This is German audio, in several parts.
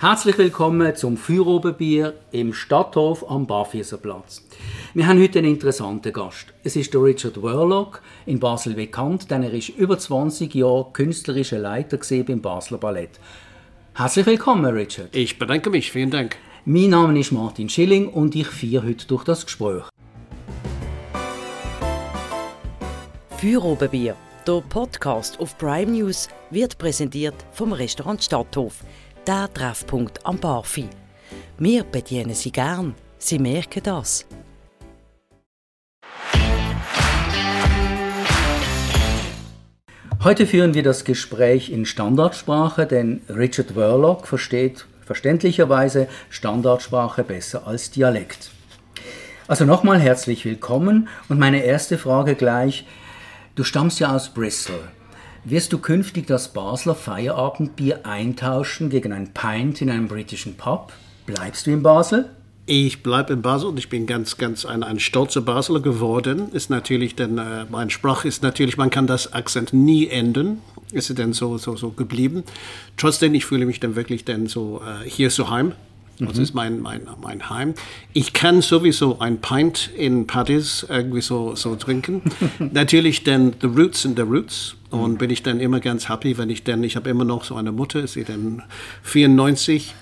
Herzlich willkommen zum Feuerobenbier im Stadthof am Barfüßerplatz. Wir haben heute einen interessanten Gast. Es ist der Richard Worlock, in Basel bekannt, denn er ist über 20 Jahre künstlerischer Leiter beim Basler Ballett. Herzlich willkommen, Richard. Ich bedanke mich, vielen Dank. Mein Name ist Martin Schilling und ich feiere heute durch das Gespräch. Feuerobenbier, der Podcast auf Prime News, wird präsentiert vom Restaurant Stadthof – der Treffpunkt am Barfi. Wir bedienen Sie gern. Sie merken das. Heute führen wir das Gespräch in Standardsprache, denn Richard Verloc versteht verständlicherweise Standardsprache besser als Dialekt. Also nochmal herzlich willkommen und meine erste Frage gleich. Du stammst ja aus Bristol. Wirst du künftig das Basler Feierabendbier eintauschen gegen ein Pint in einem britischen Pub? Bleibst du in Basel? Ich bleibe in Basel und ich bin ganz, ganz ein, ein stolzer Basler geworden. Ist natürlich, denn äh, mein Sprach ist natürlich, man kann das Akzent nie ändern. Ist denn so, so, so geblieben. Trotzdem, ich fühle mich dann wirklich dann so äh, hier zu Heim. Das mhm. ist mein, mein, mein Heim. Ich kann sowieso ein Pint in Paddies irgendwie so, so trinken. Natürlich dann the roots and the roots. Und mhm. bin ich dann immer ganz happy, wenn ich dann, ich habe immer noch so eine Mutter, sie dann 94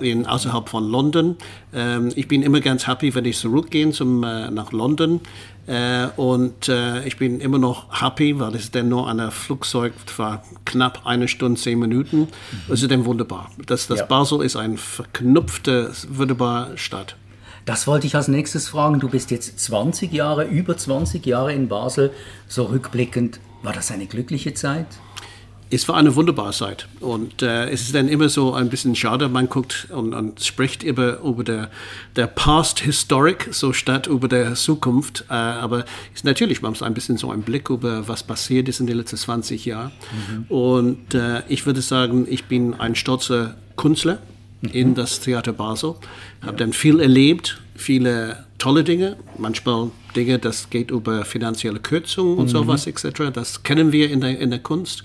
in, außerhalb von London. Ähm, ich bin immer ganz happy, wenn ich zurückgehe zum, äh, nach London. Äh, und äh, ich bin immer noch happy, weil es dann nur ein Flugzeug war knapp eine Stunde, zehn Minuten. Mhm. Ist dann wunderbar. Das, das ja. Basel ist eine verknüpfte, wunderbare Stadt. Das wollte ich als nächstes fragen. Du bist jetzt 20 Jahre, über 20 Jahre in Basel. So rückblickend, war das eine glückliche Zeit? es war eine wunderbare Zeit. Und äh, es ist dann immer so ein bisschen schade, man guckt und, und spricht über, über der, der Past Historic, so statt über der Zukunft. Äh, aber ist natürlich, man muss ein bisschen so einen Blick über, was passiert ist in den letzten 20 Jahren. Mhm. Und äh, ich würde sagen, ich bin ein stolzer Künstler mhm. in das Theater Basel. Habe ja. dann viel erlebt, viele tolle Dinge, manchmal Dinge, das geht über finanzielle Kürzungen und mhm. sowas etc. Das kennen wir in der, in der Kunst.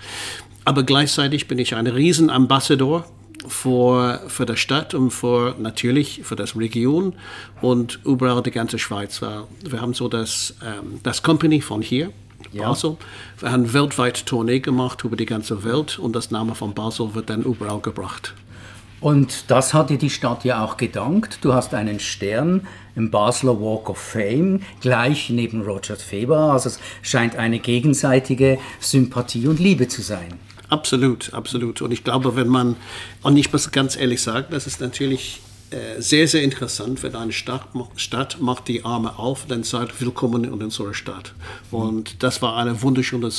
Aber gleichzeitig bin ich ein Riesenambassador für, für die Stadt und für, natürlich für das Region und überall die ganze Schweiz. Wir haben so das, ähm, das Company von hier, ja. Basel. Wir haben weltweit Tournee gemacht über die ganze Welt und das Name von Basel wird dann überall gebracht. Und das hat dir die Stadt ja auch gedankt. Du hast einen Stern im Basler Walk of Fame gleich neben Roger Federer. Also es scheint eine gegenseitige Sympathie und Liebe zu sein. Absolut, absolut. Und ich glaube, wenn man, und ich muss ganz ehrlich sagen, das ist natürlich sehr, sehr interessant, wenn eine Stadt, Stadt macht die Arme auf, dann sagt, willkommen in unserer Stadt. Und das war eine wunderschöne äh,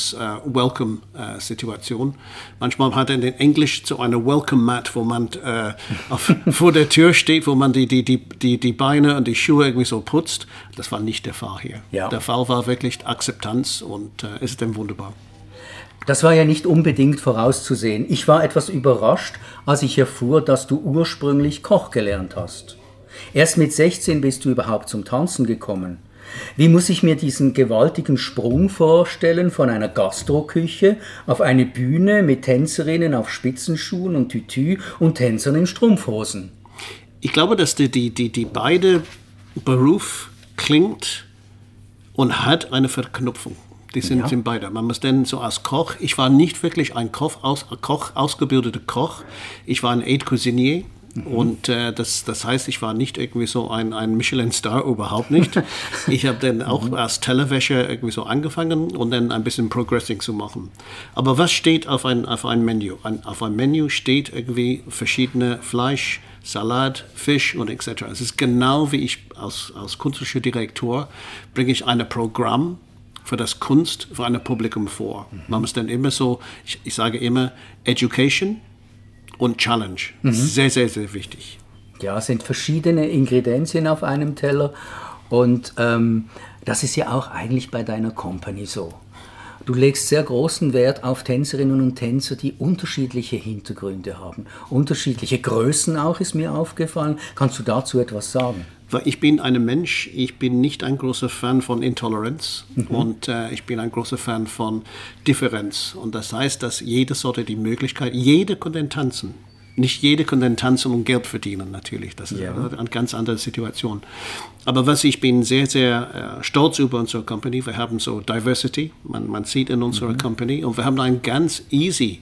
Welcome-Situation. Äh, Manchmal hat er in Englisch so eine Welcome-Mat, wo man äh, auf, vor der Tür steht, wo man die, die, die, die, die Beine und die Schuhe irgendwie so putzt. Das war nicht der Fall hier. Ja. Der Fall war wirklich Akzeptanz und äh, es ist dann wunderbar. Das war ja nicht unbedingt vorauszusehen. Ich war etwas überrascht, als ich erfuhr, dass du ursprünglich Koch gelernt hast. Erst mit 16 bist du überhaupt zum Tanzen gekommen. Wie muss ich mir diesen gewaltigen Sprung vorstellen von einer Gastroküche auf eine Bühne mit Tänzerinnen auf Spitzenschuhen und Tütü und Tänzern in Strumpfhosen? Ich glaube, dass die, die, die, die beide Beruf klingt und hat eine Verknüpfung. Die sind, ja. sind beide. Man muss dann so als Koch, ich war nicht wirklich ein Koch, aus, Koch ausgebildeter Koch. Ich war ein Aide Cuisinier. Mhm. Und äh, das, das heißt, ich war nicht irgendwie so ein, ein Michelin-Star, überhaupt nicht. ich habe dann auch mhm. als Tellerwäscher irgendwie so angefangen und dann ein bisschen Progressing zu machen. Aber was steht auf ein, auf ein Menü? Ein, auf einem Menü steht irgendwie verschiedene Fleisch, Salat, Fisch und etc. Es ist genau wie ich als, als künstlerischer Direktor bringe ich ein Programm für das Kunst für ein Publikum vor. Mhm. Man muss dann immer so, ich, ich, sage immer, Education und Challenge. Mhm. Sehr, sehr, sehr wichtig. Ja, es sind verschiedene Ingredienzien auf einem Teller und ähm, das ist ja auch eigentlich bei deiner Company so. Du legst sehr großen Wert auf Tänzerinnen und Tänzer, die unterschiedliche Hintergründe haben. Unterschiedliche Größen auch, ist mir aufgefallen. Kannst du dazu etwas sagen? Ich bin ein Mensch, ich bin nicht ein großer Fan von Intoleranz mhm. und äh, ich bin ein großer Fan von Differenz. Und das heißt, dass jeder sollte die Möglichkeit, jeder kann tanzen. Nicht jeder kann dann tanzen und Geld verdienen, natürlich. Das ist Ja. eine ganz andere Situation. Aber was ich bin sehr, sehr äh, stolz über unsere Company. Wir haben so Diversity, man, man sieht in unserer Company und wir haben ein ganz easy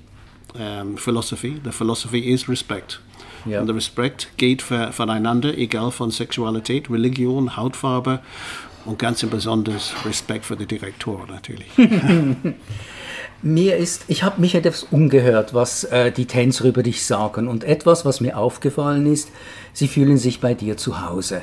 ähm, Philosophy. The philosophy is Respect. Ja. Und der Respekt geht für, voneinander, egal von Sexualität, Religion, Hautfarbe und ganz besonders Respekt für die Direktor natürlich. Mir ist, ich habe mich etwas umgehört, was äh, die Tänzer über dich sagen. Und etwas, was mir aufgefallen ist, sie fühlen sich bei dir zu Hause.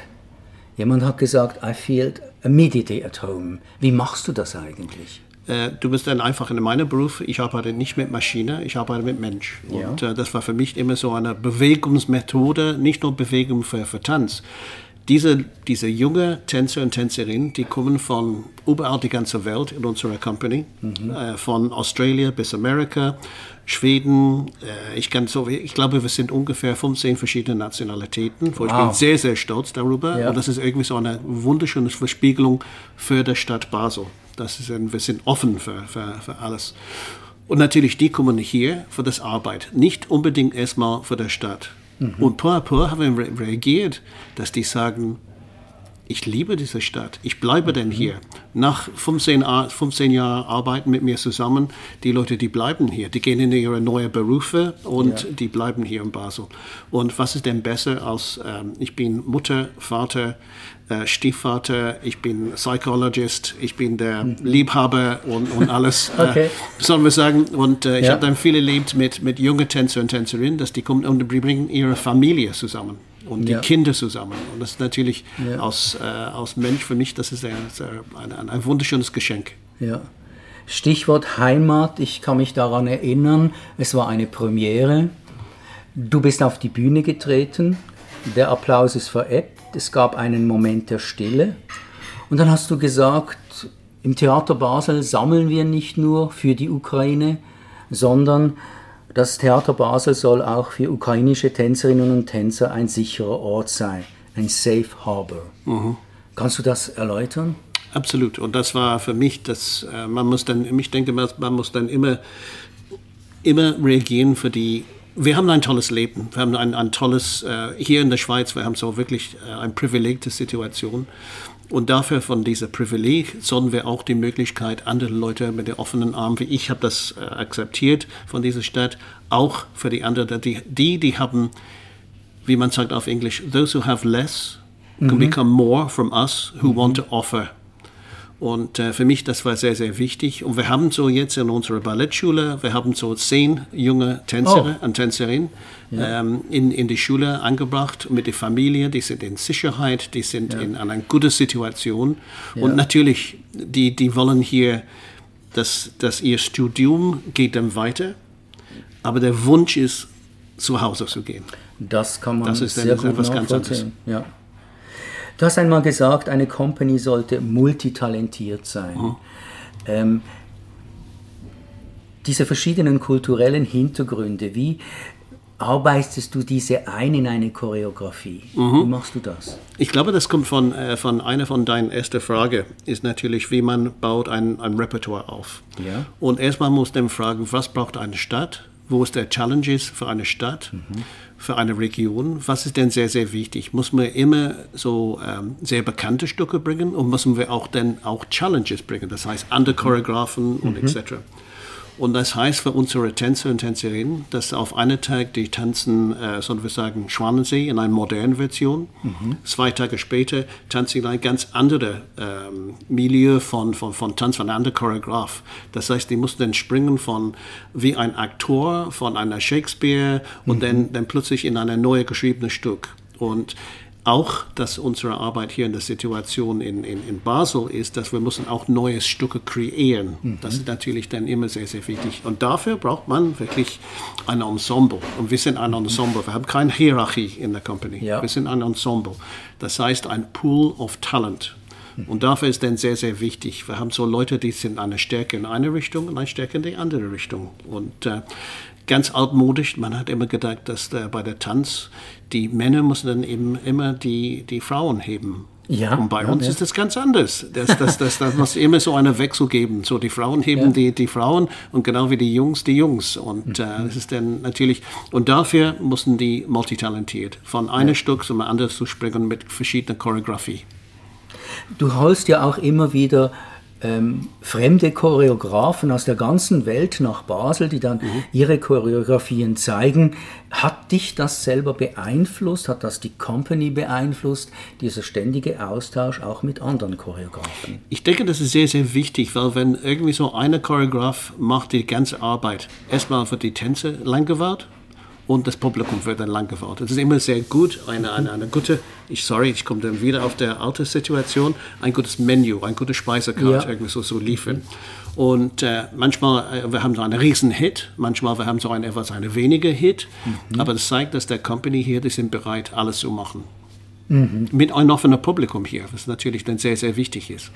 Jemand hat gesagt, I feel immediately at home. Wie machst du das eigentlich? Äh, du bist dann einfach in meinem Beruf, ich arbeite nicht mit Maschine, ich arbeite mit Mensch. Ja. Und äh, das war für mich immer so eine Bewegungsmethode, nicht nur Bewegung für, für Tanz. Diese, diese junge Tänzer und Tänzerinnen, die kommen von überall die ganze Welt in unserer Company, äh, von Australien bis Amerika, Schweden. Äh, ich, kann so, ich glaube, wir sind ungefähr 15 verschiedene Nationalitäten, wo ich bin Wow. sehr, sehr stolz darüber. Ja. Und das ist irgendwie so eine wunderschöne Verspiegelung für die Stadt Basel. Das ist ein, wir sind offen für, für, für alles. Und natürlich, die kommen hier für das Arbeit, nicht unbedingt erstmal für die Stadt. Und peu à peu haben wir re- reagiert, dass die sagen, ich liebe diese Stadt, ich bleibe denn hier. Nach 15, Ar- 15 Jahren Arbeiten mit mir zusammen, die Leute, die bleiben hier, die gehen in ihre neuen Berufe und die bleiben hier in Basel. Und was ist denn besser als, ähm, ich bin Mutter, Vater, äh, Stiefvater, ich bin Psychologist, ich bin der Liebhaber und, und alles. Okay. Äh, sollen wir sagen. Und äh, ich Ja. habe dann viel erlebt mit, mit jungen Tänzer und Tänzerinnen, dass die kommen und die bringen ihre Familie zusammen und Ja. die Kinder zusammen. Und das ist natürlich Ja. aus, äh, aus Mensch für mich, das ist ein, ein, ein, ein wunderschönes Geschenk. Ja. Stichwort Heimat, ich kann mich daran erinnern, es war eine Premiere. Du bist auf die Bühne getreten, der Applaus ist verebbt, es gab einen Moment der Stille und dann hast du gesagt, im Theater Basel sammeln wir nicht nur für die Ukraine, sondern das Theater Basel soll auch für ukrainische Tänzerinnen und Tänzer ein sicherer Ort sein, ein Safe Harbor. Kannst du das erläutern? Absolut. Und das war für mich, dass äh, man muss dann, ich denke, man man muss dann immer, immer reagieren für die. Wir haben ein tolles Leben. Wir haben ein, ein tolles, äh, hier in der Schweiz, wir haben so wirklich äh, eine privilegierte Situation. Und dafür von dieser Privileg sollen wir auch die Möglichkeit, andere Leute mit den offenen Armen, wie ich habe das äh, akzeptiert von dieser Stadt, auch für die anderen, die, die, die haben, wie man sagt auf Englisch, those who have less can become more from us who want to offer. Und äh, für mich, das war sehr, sehr wichtig. Und wir haben so jetzt in unserer Ballettschule, wir haben so zehn junge Tänzer und Tänzerinnen ähm, in, in die Schule angebracht mit der Familie. Die sind in Sicherheit, die sind in einer guten Situation. Und natürlich, die, die wollen hier, dass, dass ihr Studium geht dann weiter. Aber der Wunsch ist, zu Hause zu gehen. Das kann man Das ist sehr gut etwas ganz. Ja. Du hast einmal gesagt, eine Company sollte multitalentiert sein. Mhm. Ähm, diese verschiedenen kulturellen Hintergründe, wie arbeitest du diese ein in eine Choreografie? Mhm. Wie machst du das? Ich glaube, das kommt von, äh, von einer von deinen ersten Fragen, ist natürlich, wie man baut ein, ein Repertoire auf. Ja. Und erstmal muss man fragen, was braucht eine Stadt? Wo ist der Challenges für eine Stadt, für eine Region? Was ist denn sehr, sehr wichtig? Muss man immer so ähm, sehr bekannte Stücke bringen und müssen wir auch dann auch Challenges bringen? Das heißt, andere Choreografen und etc. Und das heißt für unsere Tänzer und Tänzerinnen, dass auf einen Tag die tanzen, äh, sollen wir sagen, Schwanensee in einer modernen Version. Zwei Tage später tanzen sie in ein ganz anderes ähm, Milieu von, von, von Tanz, von einem anderen Choreograf. Das heißt, die mussten dann springen von wie ein Aktor von einer Shakespeare und dann, dann plötzlich in ein neues geschriebenes Stück. Und auch, dass unsere Arbeit hier in der Situation in, in, in Basel ist, dass wir müssen auch neue Stücke kreieren. Das ist natürlich dann immer sehr, sehr wichtig. Und dafür braucht man wirklich ein Ensemble. Und wir sind ein Ensemble. Wir haben keine Hierarchie in der Company. Ja. Wir sind ein Ensemble. Das heißt, ein Pool of Talent. Und dafür ist dann sehr, sehr wichtig. Wir haben so Leute, die sind eine Stärke in eine Richtung und eine Stärke in die andere Richtung. Und äh, ganz altmodisch, man hat immer gedacht, dass äh, bei der Tanz die Männer müssen dann eben immer die, die Frauen heben. Ja, und bei ja, uns ja. ist das ganz anders. Das, das, das, das muss immer so einen Wechsel geben. So die Frauen heben ja. die, die Frauen und genau wie die Jungs die Jungs. Und äh, das ist dann natürlich, und dafür mussten die multitalentiert von einem Stück zum anderen zu springen mit verschiedener Choreografie. Du holst ja auch immer wieder ähm, fremde Choreografen aus der ganzen Welt nach Basel, die dann mhm. ihre Choreografien zeigen. Hat dich das selber beeinflusst? Hat das die Company beeinflusst? Dieser ständige Austausch auch mit anderen Choreografen? Ich denke, das ist sehr, sehr wichtig, weil wenn irgendwie so eine Choreograf macht die ganze Arbeit, erstmal für die Tänze lang gewahrt und das Publikum wird dann lang gewartet. Es ist immer sehr gut, eine, eine, eine gute, ich sorry, ich komme dann wieder auf der alte Situation, ein gutes Menü, ein gutes Speisekarte ja. irgendwie so, so liefern. Und äh, manchmal, äh, wir haben so einen riesen Hit, manchmal wir haben so einen etwas eine wenige Hit, mhm. aber das zeigt, dass der Company hier, die sind bereit, alles zu machen. Mhm. Mit einem offenen Publikum hier, was natürlich dann sehr, sehr wichtig ist.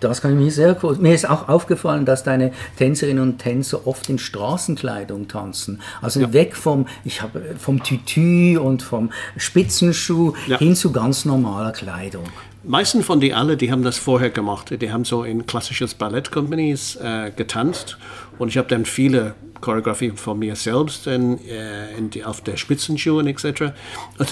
Das kann ich mir sehr gut. Mir ist auch aufgefallen, dass deine Tänzerinnen und Tänzer oft in Straßenkleidung tanzen. Also ja. weg vom, ich habe vom Tütü und vom Spitzenschuh ja. hin zu ganz normaler Kleidung. Meisten von die alle, die haben das vorher gemacht. Die haben so in klassisches Ballett-Companies äh, getanzt und ich habe dann viele Choreografie von mir selbst in, äh, in die, auf der Spitzenschuhe etc.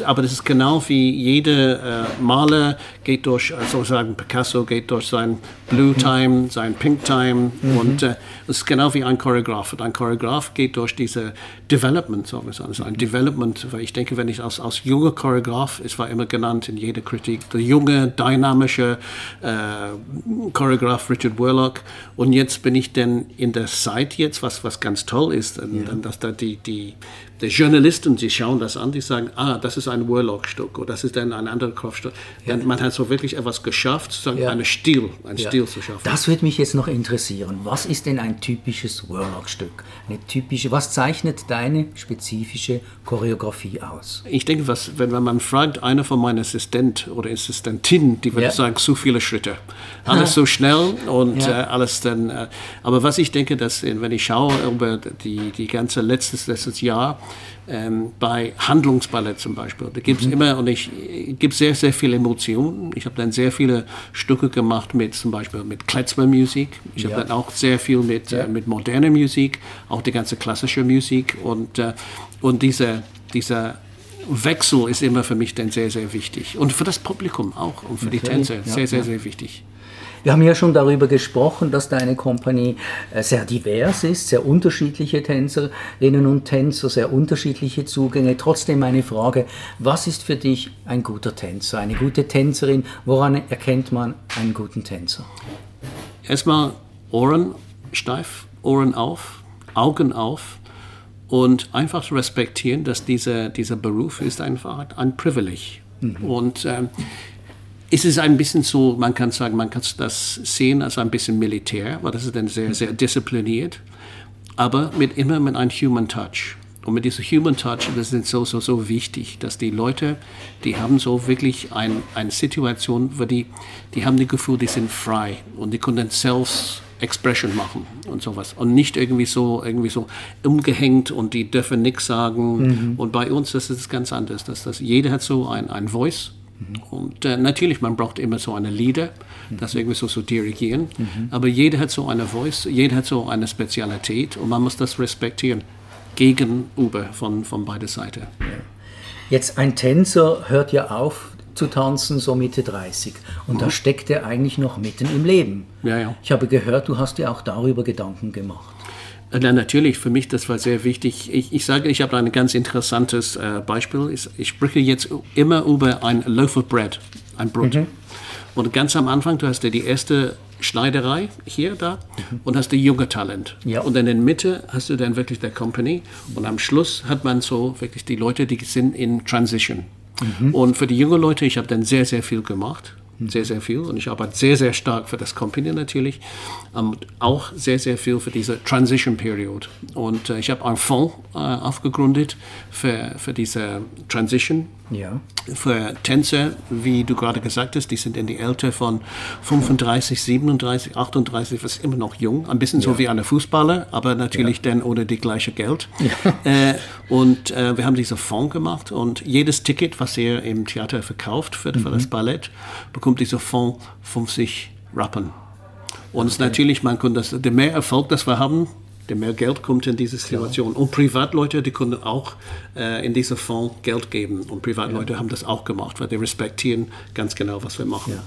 Aber das ist genau wie jeder äh, Maler geht durch, äh, sozusagen Picasso geht durch sein Blue mhm. Time, sein Pink Time mhm. und äh, es ist genau wie ein Choreograf. Und ein Choreograf geht durch diese Development, sagen wir so. Also ein Development, weil ich denke, wenn ich als, als junger Choreograf, es war immer genannt in jeder Kritik, der junge, dynamische äh, Choreograf Richard Warlock und jetzt bin ich denn in der Zeit jetzt, was, was ganz toll ist, ja. dass da die, die, die Journalisten, sie schauen das an, die sagen, ah, das ist ein Warlock-Stück oder das ist dann ein anderer Kopfstück. Ja. Man hat so wirklich etwas geschafft, sozusagen ja. einen Stil, einen ja. Stil zu schaffen. Das würde mich jetzt noch interessieren. Was ist denn ein typisches Warlock-Stück? Eine typische, was zeichnet deine spezifische Choreografie aus? Ich denke, was, wenn man fragt, einer von meinen Assistenten oder Assistentinnen, die würde sagen, zu viele Schritte. Alles so schnell und äh, alles dann. Äh, aber was ich denke, dass, wenn ich schaue über die, die ganze letztes, letztes Jahr, ähm, bei Handlungsballett zum Beispiel. Da gibt es mhm. immer, und ich gibt sehr, sehr viele Emotionen. Ich habe dann sehr viele Stücke gemacht mit zum Beispiel mit Klezmer-Musik. Ich ja. habe dann auch sehr viel mit, ja. äh, mit moderner Musik, auch die ganze klassische Musik. Und, äh, und dieser, dieser Wechsel ist immer für mich dann sehr, sehr wichtig. Und für das Publikum auch und für Natürlich. die Tänzer ja, sehr, sehr, sehr wichtig. Wir haben ja schon darüber gesprochen, dass deine Kompanie äh, sehr divers ist, sehr unterschiedliche Tänzerinnen und Tänzer, sehr unterschiedliche Zugänge. Trotzdem meine Frage, was ist für dich ein guter Tänzer, eine gute Tänzerin? Woran erkennt man einen guten Tänzer? Erstmal Ohren steif, Ohren auf, Augen auf und einfach respektieren, dass dieser, dieser Beruf ist einfach ein Privileg. Mhm. Und ähm, es ist ein bisschen so, man kann sagen, man kann das sehen als ein bisschen Militär, weil das ist dann sehr, sehr diszipliniert, aber mit immer mit einem Human Touch. Und mit diesem Human Touch, das ist so, so, so wichtig, dass die Leute, die haben so wirklich ein, eine Situation, wo die, die haben das Gefühl, die sind frei und die können selbst Expression machen und sowas. Und nicht irgendwie so, irgendwie so umgehängt und die dürfen nichts sagen. Mhm. Und bei uns das ist es ganz anders. Dass das, jeder hat so ein, ein Voice und äh, natürlich, man braucht immer so eine Leader, das irgendwie so zu dirigieren. Mhm. Aber jeder hat so eine Voice, jeder hat so eine Spezialität und man muss das respektieren gegenüber von, von beider Seiten. Ja. Jetzt ein Tänzer hört ja auf zu tanzen, so Mitte 30. Und mhm. da steckt er eigentlich noch mitten im Leben. Ja, ja. Ich habe gehört, du hast dir auch darüber Gedanken gemacht. Na, natürlich, für mich, das war sehr wichtig. Ich, ich sage, ich habe ein ganz interessantes äh, Beispiel. Ich, ich, spreche jetzt immer über ein Loaf of Bread, ein Brot. Mhm. Und ganz am Anfang, du hast ja die erste Schneiderei hier, da, mhm. und hast die junge Talent. Ja. Und in der Mitte hast du dann wirklich der Company. Und am Schluss hat man so wirklich die Leute, die sind in Transition. Mhm. Und für die jungen Leute, ich habe dann sehr, sehr viel gemacht sehr, sehr viel. Und ich arbeite sehr, sehr stark für das Company natürlich. Ähm, auch sehr, sehr viel für diese Transition Period. Und äh, ich habe einen Fonds äh, aufgegründet für, für diese Transition ja. Für Tänzer, wie du gerade gesagt hast, die sind in die Alter von 35, 37, 38, was immer noch jung. Ein bisschen ja. so wie eine Fußballer, aber natürlich ja. dann ohne die gleiche Geld. Ja. Äh, und äh, wir haben diesen Fonds gemacht und jedes Ticket, was ihr im Theater verkauft für, mhm. für das Ballett, bekommt bekommt dieser Fonds 50 Rappen. Und okay. natürlich, man kann das, der mehr Erfolg, das wir haben, der mehr Geld kommt in diese Situation. Klar. Und Privatleute, die können auch äh, in diesen Fonds Geld geben. Und Privatleute ja. haben das auch gemacht, weil die respektieren ganz genau, was wir machen. Ja.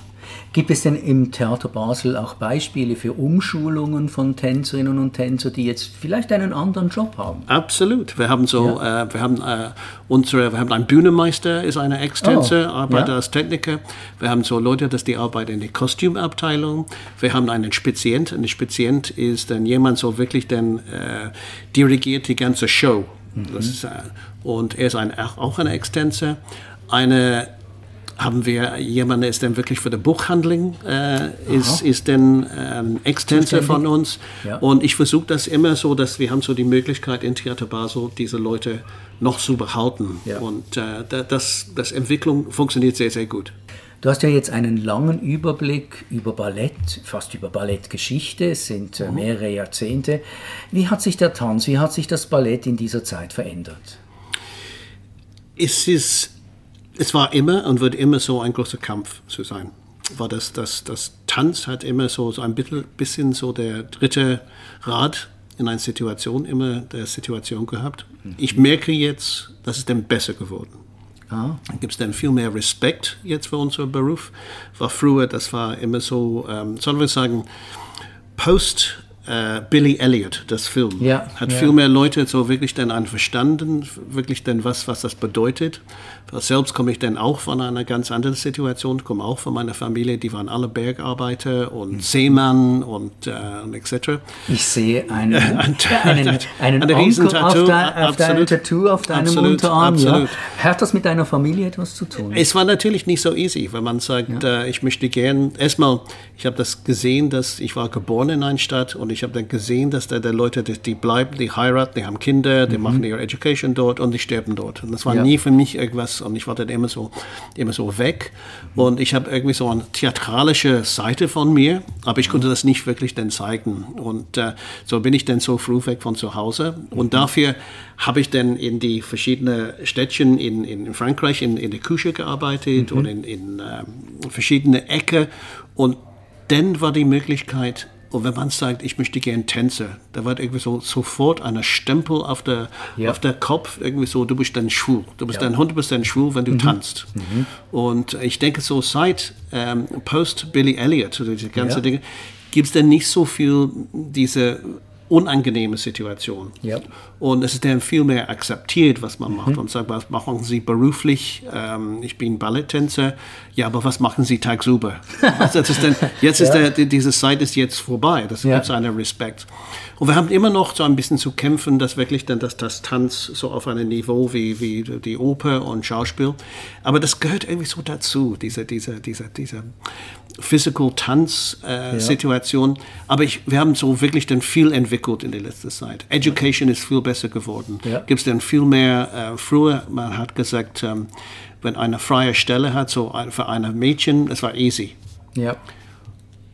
Gibt es denn im Theater Basel auch Beispiele für Umschulungen von Tänzerinnen und Tänzern, die jetzt vielleicht einen anderen Job haben? Absolut. Wir haben so, ja. äh, wir haben äh, unsere, wir haben einen Bühnenmeister, ist eine Ex-Tänzer, oh, arbeitet ja. als Techniker. Wir haben so Leute, dass die arbeiten in der Kostümabteilung. Wir haben einen Spezient. Ein Spezient ist dann jemand, so wirklich dann äh, dirigiert die ganze Show. Mhm. Ist, äh, und er ist ein, auch ein Ex-Tänzer. Eine haben wir jemanden, der ist dann wirklich für die Buchhandlung, äh, ist, ist dann ähm, Extenser von uns. Ja. Und ich versuche das immer so, dass wir haben so die Möglichkeit in Theater Basel diese Leute noch zu behalten. Ja. Und äh, das, das Entwicklung funktioniert sehr, sehr gut. Du hast ja jetzt einen langen Überblick über Ballett, fast über Ballettgeschichte. Es sind äh, mhm. mehrere Jahrzehnte. Wie hat sich der Tanz, wie hat sich das Ballett in dieser Zeit verändert? Es ist es war immer und wird immer so ein großer Kampf zu sein. War das, das, das Tanz hat immer so, so ein bisschen so der dritte Rad in einer Situation, immer der Situation gehabt. Ich merke jetzt, dass es dann besser geworden. Ah. Gibt es dann viel mehr Respekt jetzt für unseren Beruf? War früher, das war immer so, ähm, sollen wir sagen, post äh, Billy Elliot, das Film, ja, hat ja. viel mehr Leute so wirklich dann verstanden, wirklich dann was, was das bedeutet. Selbst komme ich dann auch von einer ganz anderen Situation, komme auch von meiner Familie, die waren alle Bergarbeiter und mhm. Seemann und, äh, und etc. Ich sehe einen, einen, einen, einen eine Onkel auf, dein, auf deinem Tattoo auf deinem absolut, Unterarm. Absolut. Ja. Hat das mit deiner Familie etwas zu tun? Es war natürlich nicht so easy, wenn man sagt, ja. äh, ich möchte gern, erstmal, ich habe das gesehen, dass ich war geboren in einer Stadt und ich habe dann gesehen, dass da die Leute, die, die, bleiben, die heiraten, die haben Kinder, die mhm. machen ihre Education dort und die sterben dort. Und das war ja. nie für mich irgendwas und ich war dann immer so, immer so weg. Und ich habe irgendwie so eine theatralische Seite von mir, aber ich konnte das nicht wirklich dann zeigen. Und äh, so bin ich dann so früh weg von zu Hause. Und dafür habe ich dann in die verschiedenen Städtchen in, in Frankreich in, in der Küche gearbeitet mhm. und in, in äh, verschiedene Ecken. Und dann war die Möglichkeit, und wenn man sagt, ich möchte gerne Tänzer, da wird irgendwie so sofort ein Stempel auf der, ja. auf der Kopf, irgendwie so, du bist dann schwul. Du bist ja. dann 100% schwul, wenn du mhm. tanzt. Mhm. Und ich denke, so seit ähm, Post Billy Elliot, diese ganzen ja. Dinge, gibt es dann nicht so viel diese unangenehme Situation. Ja. Und es ist dann viel mehr akzeptiert, was man macht. Mhm. Und sagt, was machen Sie beruflich? Ähm, ich bin Balletttänzer. Ja, aber was machen Sie tagsüber? also ist dann, jetzt ist ja. der, diese Zeit ist jetzt vorbei. Das ja. gibt einen Respekt. Und wir haben immer noch so ein bisschen zu kämpfen, dass wirklich dann das, das Tanz so auf einem Niveau wie, wie die Oper und Schauspiel. Aber das gehört irgendwie so dazu, diese, diese, diese, diese Physical Tanz äh, ja. Situation. Aber ich, wir haben so wirklich dann viel entwickelt in der letzten Zeit. Education ist viel besser geworden. Ja. Gibt es dann viel mehr, äh, früher, man hat gesagt, ähm, wenn eine freie Stelle hat, so für ein Mädchen, es war easy. Ja.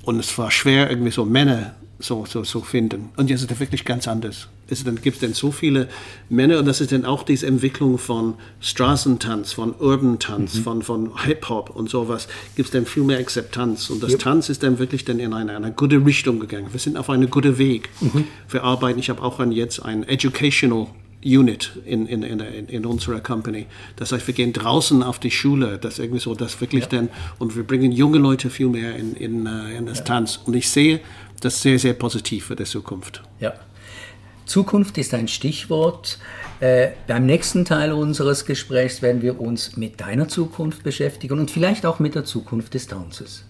Und es war schwer, irgendwie so Männer so, so, so finden. Und jetzt ist es wirklich ganz anders. Es dann gibt es dann so viele Männer und das ist dann auch diese Entwicklung von Straßentanz, von Urban Tanz, mhm. von, von Hip-Hop und sowas, gibt es dann viel mehr Akzeptanz. Und das yep. Tanz ist dann wirklich dann in eine, eine gute Richtung gegangen. Wir sind auf einem guten Weg. Mhm. Wir arbeiten, ich habe auch an jetzt ein Educational Unit in, in, in, in, unserer Company. Das heißt, wir gehen draußen auf die Schule, das irgendwie so, das wirklich ja. dann, und wir bringen junge Leute viel mehr in, in, äh, in das ja. Tanz. Und ich sehe das sehr, sehr positiv für die Zukunft. Ja. Zukunft ist ein Stichwort. Äh, beim nächsten Teil unseres Gesprächs werden wir uns mit deiner Zukunft beschäftigen und vielleicht auch mit der Zukunft des Tanzes.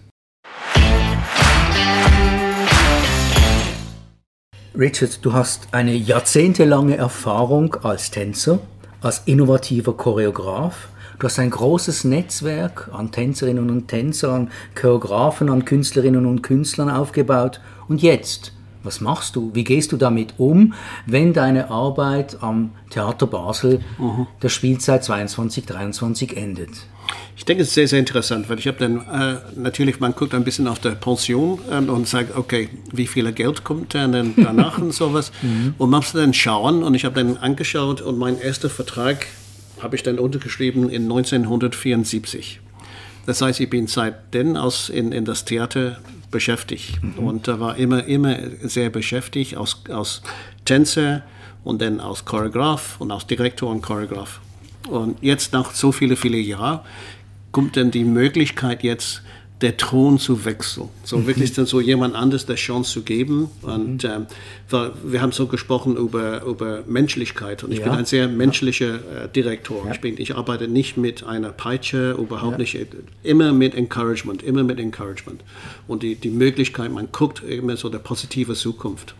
Richard, du hast eine jahrzehntelange Erfahrung als Tänzer, als innovativer Choreograf. Du hast ein großes Netzwerk an Tänzerinnen und Tänzern, an Choreografen, an Künstlerinnen und Künstlern aufgebaut. Und jetzt, was machst du? Wie gehst du damit um, wenn deine Arbeit am Theater Basel mhm. der Spielzeit 22-23 endet? Ich denke, es ist sehr, sehr interessant, weil ich habe dann äh, natürlich, man guckt ein bisschen auf der Pension äh, und sagt, okay, wie viel Geld kommt dann danach und sowas. Mhm. Und man muss dann schauen und ich habe dann angeschaut und mein erster Vertrag habe ich dann untergeschrieben in 1974. Das heißt, ich bin seitdem aus in, in das Theater beschäftigt mhm. und da war immer, immer sehr beschäftigt aus, aus Tänzer und dann als Choreograf und als Direktor und Choreograf. Und jetzt nach so viele, viele Jahren kommt dann die Möglichkeit jetzt, der Thron zu wechseln. So mhm. wirklich dann so jemand anderes der Chance zu geben. Und mhm. ähm, wir haben so gesprochen über, über Menschlichkeit. Und ich ja. bin ein sehr menschlicher äh, Direktor. Ja. Ich, bin, ich arbeite nicht mit einer Peitsche, überhaupt ja. nicht. Immer mit Encouragement, immer mit Encouragement. Und die, die Möglichkeit, man guckt immer so der positive Zukunft.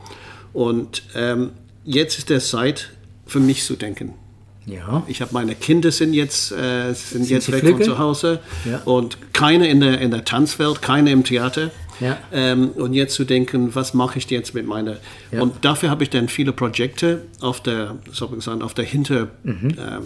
Und ähm, jetzt ist der Zeit für mich zu denken. Ja. Ich habe meine Kinder sind jetzt, äh, sind, sind jetzt weg Flügel? von zu Hause ja. und keine in der, in der Tanzwelt, keine im Theater. Ja. Ähm, und jetzt zu denken, was mache ich jetzt mit meiner. Ja. Und dafür habe ich dann viele Projekte auf der, soll ich sagen, auf der Hinter mhm. ähm,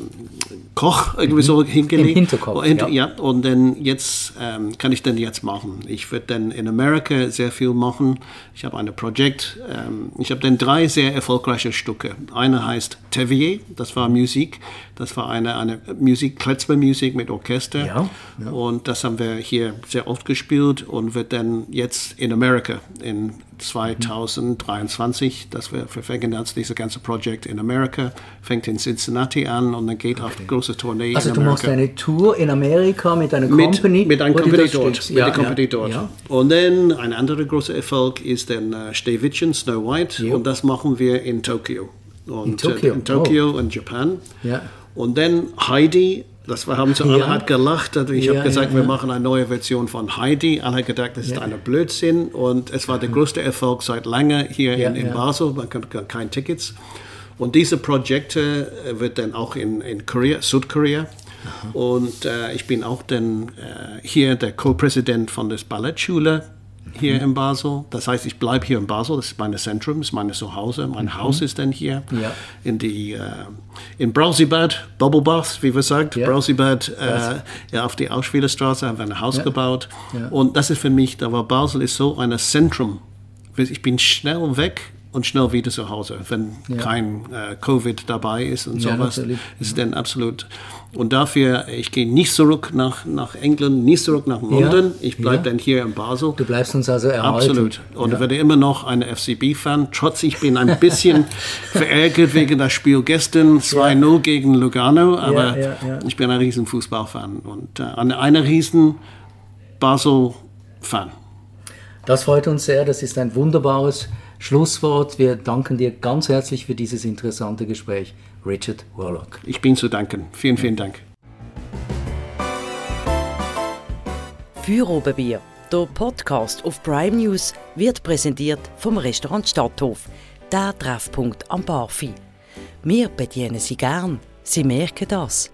Koch irgendwie mhm. so hingelegt. Im Hinterkopf. Hinter, ja. ja. Und dann jetzt ähm, kann ich dann jetzt machen. Ich werde dann in Amerika sehr viel machen. Ich habe ein Projekt. Ähm, ich habe dann drei sehr erfolgreiche Stücke. Eine heißt Tevier, das war Musik. Das war eine, eine Musik, Kletzmer-Musik mit Orchester. Ja. Und das haben wir hier sehr oft gespielt und wird dann jetzt in Amerika in 2023, das wir verfängen jetzt dieses ganze Projekt in Amerika, fängt in Cincinnati an und dann geht okay. auf die große Tournee Also du machst eine Tour in Amerika mit einer Company? Mit, mit einer Company dort. Ja, mit der Company ja, dort. Ja. Und dann ein anderer großer Erfolg ist dann uh, Snow White jo. und das machen wir in Tokio. Und, in Tokio? Uh, in Tokio oh. in Japan. Ja. Und dann Heidi, das wir haben so alle ja. hat gelacht. Also ich ja, habe gesagt, ja, wir machen eine neue Version von Heidi. Alle haben gedacht, das ist ein Blödsinn. Und es war der größte Erfolg seit langem hier in, in Basel. Man kann keine Tickets. Und diese Projekte äh, wird dann auch in, in Korea, Südkorea. Und äh, ich bin auch dann äh, hier der Co-Präsident von der Ballettschule hier mhm. in Basel. Das heißt, ich bleibe hier in Basel, das ist mein Zentrum, das ist mein Zuhause. Mein mhm. Haus ist dann hier ja. in, die, äh, in Brausibad, Bubble Bath, wie wir sagt, ja. Brausibad, äh, ja, auf die Ausspielerstraße haben wir ein Haus ja. gebaut. Und das ist für mich, da war Basel ist so ein Zentrum. Ich bin schnell weg und schnell wieder zu Hause, wenn ja. kein äh, Covid dabei ist und ja, sowas. Natürlich. Ist dann absolut. Und dafür, ich gehe nicht zurück nach, nach England, nicht zurück nach London. Ja. Ich bleibe dann hier in Basel. Du bleibst uns also erhalten. Absolut. Und werde immer noch ein FCB-Fan. Trotz ich bin ein bisschen verärgert wegen das Spiel gestern 2-0 gegen Lugano, aber ich bin ein riesen Fußballfan und äh, ein riesen Basel-Fan. Das freut uns sehr. Das ist ein wunderbares Schlusswort. Wir danken dir ganz herzlich für dieses interessante Gespräch, Richard Warlock. Ich bin zu danken. Vielen, vielen Dank. Für Oberbier. Der Podcast auf Prime News wird präsentiert vom Restaurant Stadthof, der Treffpunkt am Barfi. Wir bedienen Sie gern. Sie merken das.